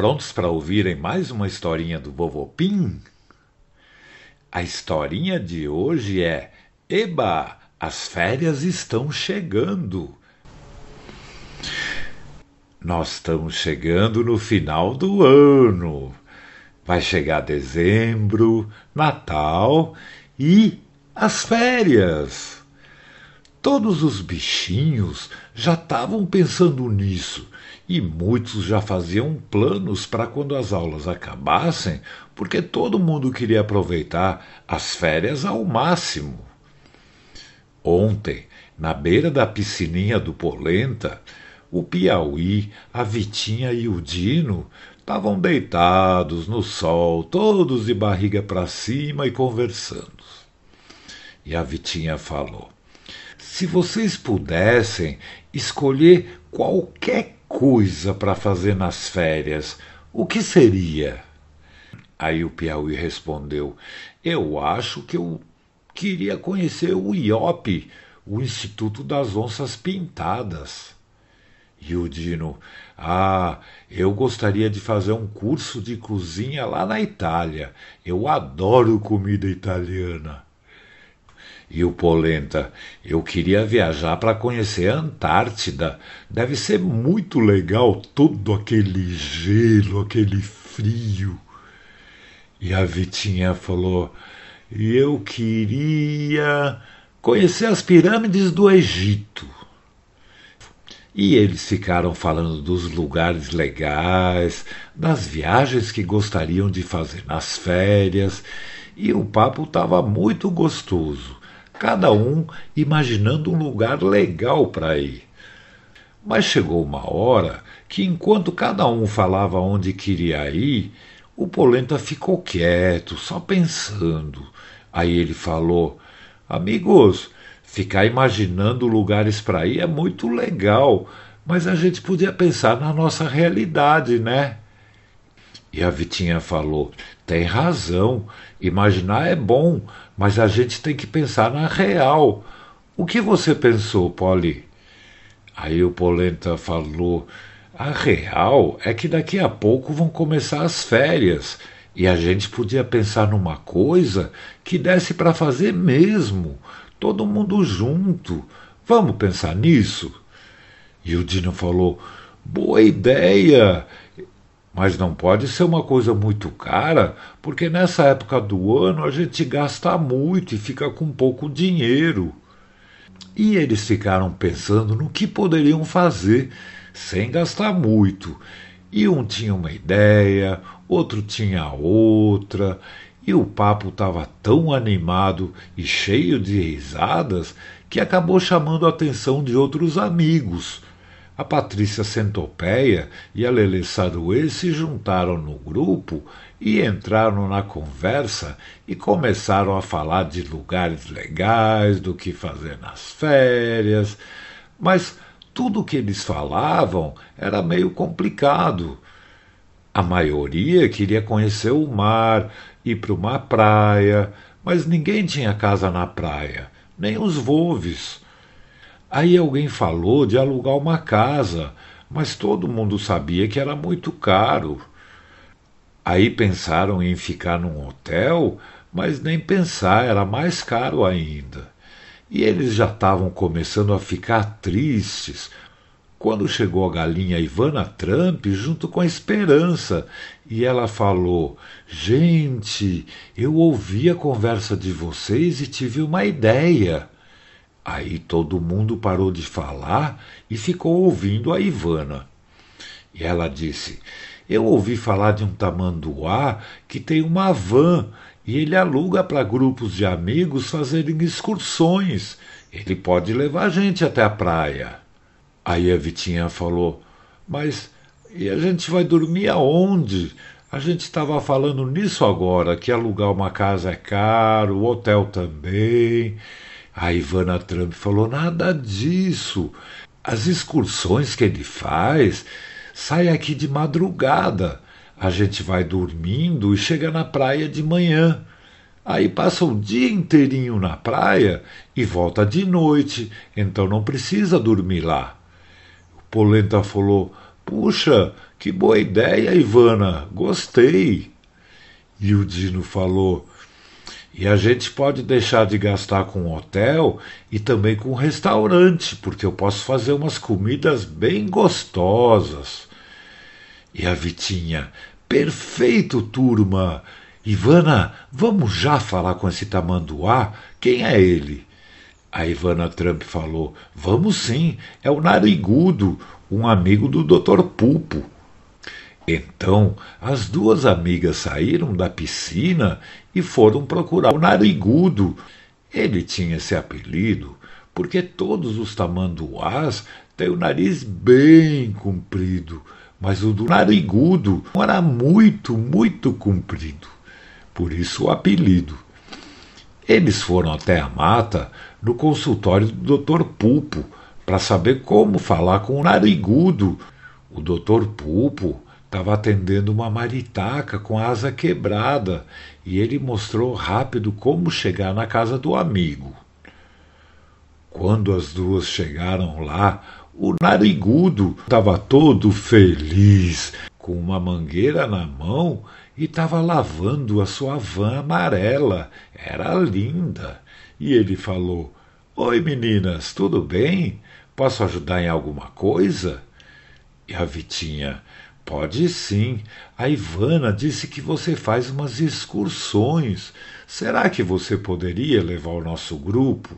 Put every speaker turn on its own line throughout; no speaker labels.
Prontos para ouvirem mais uma historinha do Vovô Pim? A historinha de hoje é Eba, as férias estão chegando. Nós estamos chegando no final do ano. Vai chegar dezembro, Natal e as férias. Todos os bichinhos já estavam pensando nisso e muitos já faziam planos para quando as aulas acabassem, porque todo mundo queria aproveitar as férias ao máximo. Ontem, na beira da piscininha do Polenta, o Piauí, a Vitinha e o Dino estavam deitados no sol, todos de barriga para cima e conversando. E a Vitinha falou: Se vocês pudessem escolher qualquer coisa para fazer nas férias, o que seria? Aí o Piauí respondeu: Eu acho que eu queria conhecer o IOP, o Instituto das Onças Pintadas. E o Dino: Ah, eu gostaria de fazer um curso de cozinha lá na Itália. Eu adoro comida italiana. E o Polenta, eu queria viajar para conhecer a Antártida. Deve ser muito legal todo aquele gelo, aquele frio. E a Vitinha falou: eu queria conhecer as pirâmides do Egito. E eles ficaram falando dos lugares legais, das viagens que gostariam de fazer nas férias, e o papo estava muito gostoso, cada um imaginando um lugar legal para ir. Mas chegou uma hora que, enquanto cada um falava onde queria ir, o Polenta ficou quieto, só pensando. Aí ele falou: Amigos, ficar imaginando lugares para ir é muito legal, mas a gente podia pensar na nossa realidade, né? E a Vitinha falou: Tem razão, imaginar é bom, mas a gente tem que pensar na real. O que você pensou, Polly? Aí o Polenta falou: a real é que daqui a pouco vão começar as férias e a gente podia pensar numa coisa que desse para fazer mesmo, todo mundo junto. Vamos pensar nisso? E o Dino falou: Boa ideia! Mas não pode ser uma coisa muito cara, porque nessa época do ano a gente gasta muito e fica com pouco dinheiro. E eles ficaram pensando no que poderiam fazer sem gastar muito. E um tinha uma ideia, outro tinha outra, e o papo estava tão animado e cheio de risadas que acabou chamando a atenção de outros amigos. A Patrícia Centopeia e a Lele Saruê se juntaram no grupo e entraram na conversa e começaram a falar de lugares legais, do que fazer nas férias, mas tudo o que eles falavam era meio complicado. A maioria queria conhecer o mar, ir para uma praia, mas ninguém tinha casa na praia, nem os volves. Aí alguém falou de alugar uma casa, mas todo mundo sabia que era muito caro. Aí pensaram em ficar num hotel, mas nem pensar, era mais caro ainda e eles já estavam começando a ficar tristes quando chegou a galinha Ivana Trump junto com a Esperança e ela falou: Gente, eu ouvi a conversa de vocês e tive uma ideia. Aí todo mundo parou de falar e ficou ouvindo a Ivana. E ela disse: Eu ouvi falar de um tamanduá que tem uma van e ele aluga para grupos de amigos fazerem excursões. Ele pode levar a gente até a praia. Aí a Vitinha falou: Mas e a gente vai dormir aonde? A gente estava falando nisso agora, que alugar uma casa é caro, o hotel também. A Ivana Trump falou: nada disso. As excursões que ele faz saem aqui de madrugada. A gente vai dormindo e chega na praia de manhã. Aí passa o dia inteirinho na praia e volta de noite, então não precisa dormir lá. O Polenta falou: Puxa, que boa ideia, Ivana, gostei. E o Dino falou: E a gente pode deixar de gastar com hotel e também com restaurante, porque eu posso fazer umas comidas bem gostosas. E a Vitinha: Perfeito, turma! Ivana, vamos já falar com esse tamanduá? Quem é ele? A Ivana Trump falou: Vamos sim, é o Narigudo, um amigo do Dr. Pulpo. Então as duas amigas saíram da piscina e foram procurar o Narigudo. Ele tinha esse apelido porque todos os tamanduás têm o nariz bem comprido, mas o do Narigudo era muito, muito comprido. Por isso o apelido. Eles foram até a mata no consultório do Dr. Pulpo para saber como falar com o narigudo. O Dr. Pulpo estava atendendo uma maritaca com a asa quebrada e ele mostrou rápido como chegar na casa do amigo. Quando as duas chegaram lá, o narigudo estava todo feliz, com uma mangueira na mão e estava lavando a sua van amarela. Era linda. E ele falou: Oi, meninas, tudo bem? Posso ajudar em alguma coisa? E a Vitinha: Pode sim. A Ivana disse que você faz umas excursões. Será que você poderia levar o nosso grupo?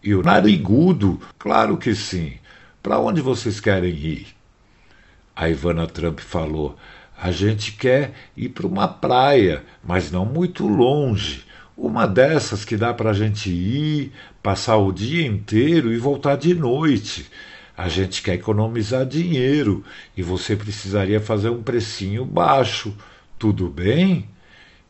E o narigudo: Claro que sim. Para onde vocês querem ir? A Ivana Trump falou: a gente quer ir para uma praia, mas não muito longe. Uma dessas que dá para a gente ir, passar o dia inteiro e voltar de noite. A gente quer economizar dinheiro e você precisaria fazer um precinho baixo. Tudo bem?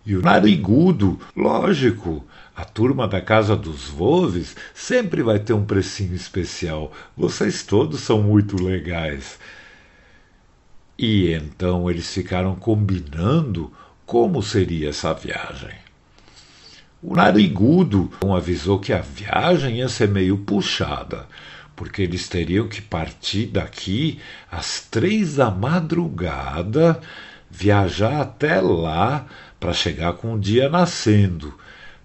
E o narigudo, lógico, a turma da Casa dos Voves sempre vai ter um precinho especial. Vocês todos são muito legais. E então eles ficaram combinando como seria essa viagem. O narigudo avisou que a viagem ia ser meio puxada, porque eles teriam que partir daqui às três da madrugada, viajar até lá para chegar com o dia nascendo,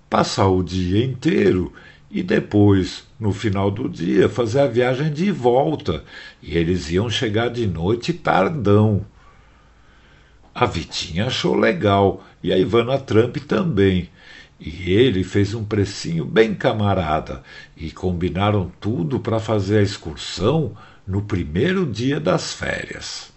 passar o dia inteiro e depois, no final do dia, fazer a viagem de volta, e eles iam chegar de noite tardão. A Vitinha achou legal, e a Ivana Trump também. E ele fez um precinho bem camarada, e combinaram tudo para fazer a excursão no primeiro dia das férias.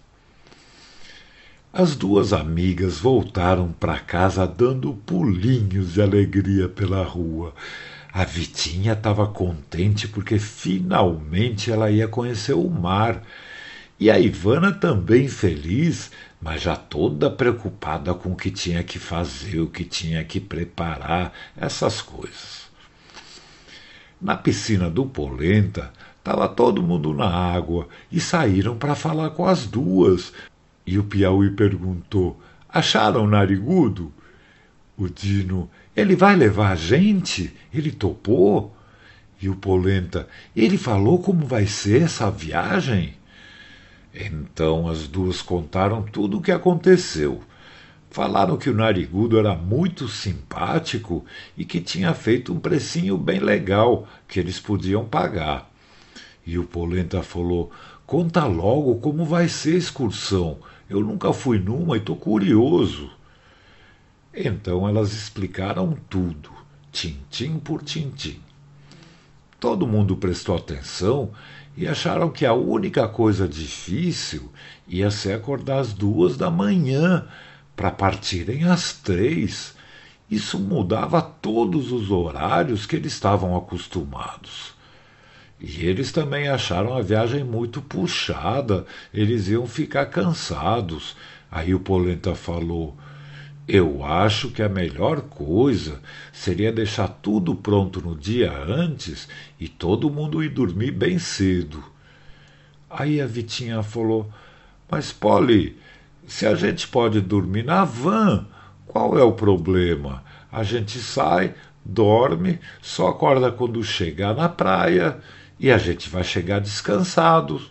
As duas amigas voltaram para casa dando pulinhos de alegria pela rua. A Vitinha estava contente porque finalmente ela ia conhecer o mar. E a Ivana também feliz, mas já toda preocupada com o que tinha que fazer, o que tinha que preparar, essas coisas. Na piscina do Polenta, estava todo mundo na água e saíram para falar com as duas. E o Piauí perguntou: Acharam o narigudo? O Dino: Ele vai levar a gente? Ele topou? E o Polenta: Ele falou como vai ser essa viagem? Então as duas contaram tudo o que aconteceu. Falaram que o narigudo era muito simpático e que tinha feito um precinho bem legal que eles podiam pagar. E o Polenta falou: Conta logo como vai ser a excursão. Eu nunca fui numa e estou curioso. Então elas explicaram tudo, tintim por tintim. Todo mundo prestou atenção e acharam que a única coisa difícil ia ser acordar às duas da manhã para partirem às três. Isso mudava todos os horários que eles estavam acostumados. E eles também acharam a viagem muito puxada, eles iam ficar cansados. Aí o Polenta falou: eu acho que a melhor coisa seria deixar tudo pronto no dia antes e todo mundo ir dormir bem cedo. Aí a Vitinha falou: Mas, Polly, se a gente pode dormir na van, qual é o problema? A gente sai, dorme, só acorda quando chegar na praia e a gente vai chegar descansado.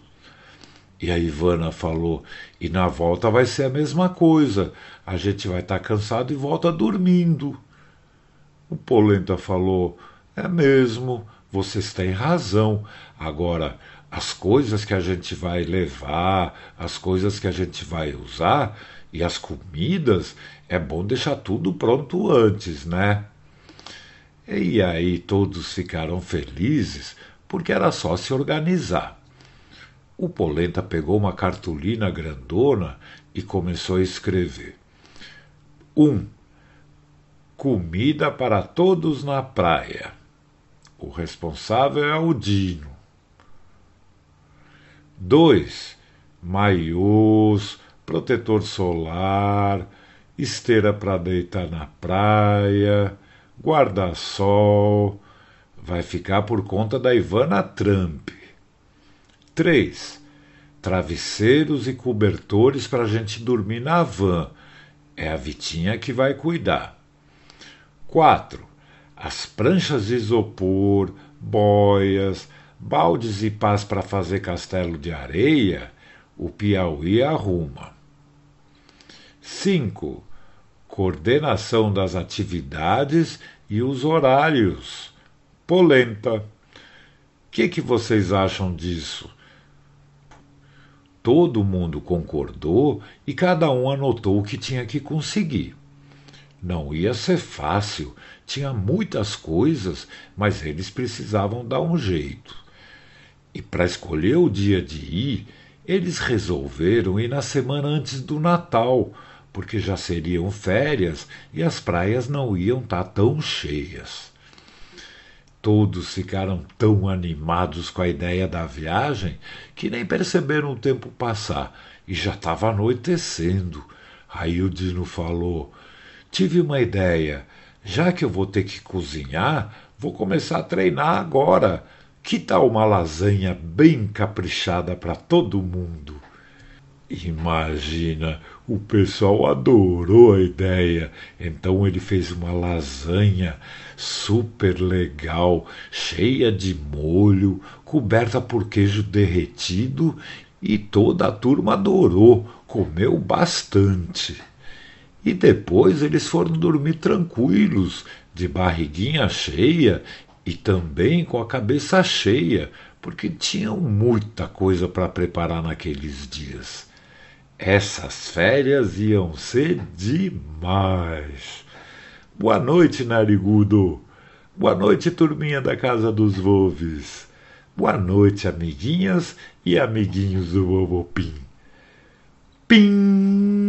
E a Ivana falou: E na volta vai ser a mesma coisa. A gente vai estar tá cansado e volta dormindo. O Polenta falou: É mesmo, vocês têm razão. Agora, as coisas que a gente vai levar, as coisas que a gente vai usar e as comidas, é bom deixar tudo pronto antes, né? E aí todos ficaram felizes porque era só se organizar. O Polenta pegou uma cartolina grandona e começou a escrever. 1. Um, comida para todos na praia. O responsável é o Dino. 2. Maiôs, protetor solar, esteira para deitar na praia, guarda-sol. Vai ficar por conta da Ivana Trump. 3. Travesseiros e cobertores para a gente dormir na van. É a Vitinha que vai cuidar. 4. As pranchas de isopor, boias, baldes e pás para fazer castelo de areia, o Piauí arruma. 5. Coordenação das atividades e os horários. Polenta. O que, que vocês acham disso? Todo mundo concordou e cada um anotou o que tinha que conseguir. Não ia ser fácil, tinha muitas coisas, mas eles precisavam dar um jeito. E para escolher o dia de ir, eles resolveram ir na semana antes do Natal, porque já seriam férias e as praias não iam estar tá tão cheias. Todos ficaram tão animados com a ideia da viagem que nem perceberam o tempo passar e já estava anoitecendo. Aí o Dino falou: Tive uma ideia. Já que eu vou ter que cozinhar, vou começar a treinar agora. Que tal uma lasanha bem caprichada para todo mundo? Imagina, o pessoal adorou a ideia. Então ele fez uma lasanha super legal, cheia de molho, coberta por queijo derretido e toda a turma adorou, comeu bastante. E depois eles foram dormir tranquilos, de barriguinha cheia e também com a cabeça cheia, porque tinham muita coisa para preparar naqueles dias. Essas férias iam ser demais. Boa noite, narigudo. Boa noite, turminha da Casa dos Volves. Boa noite, amiguinhas e amiguinhos do Vovô Pim. Pim!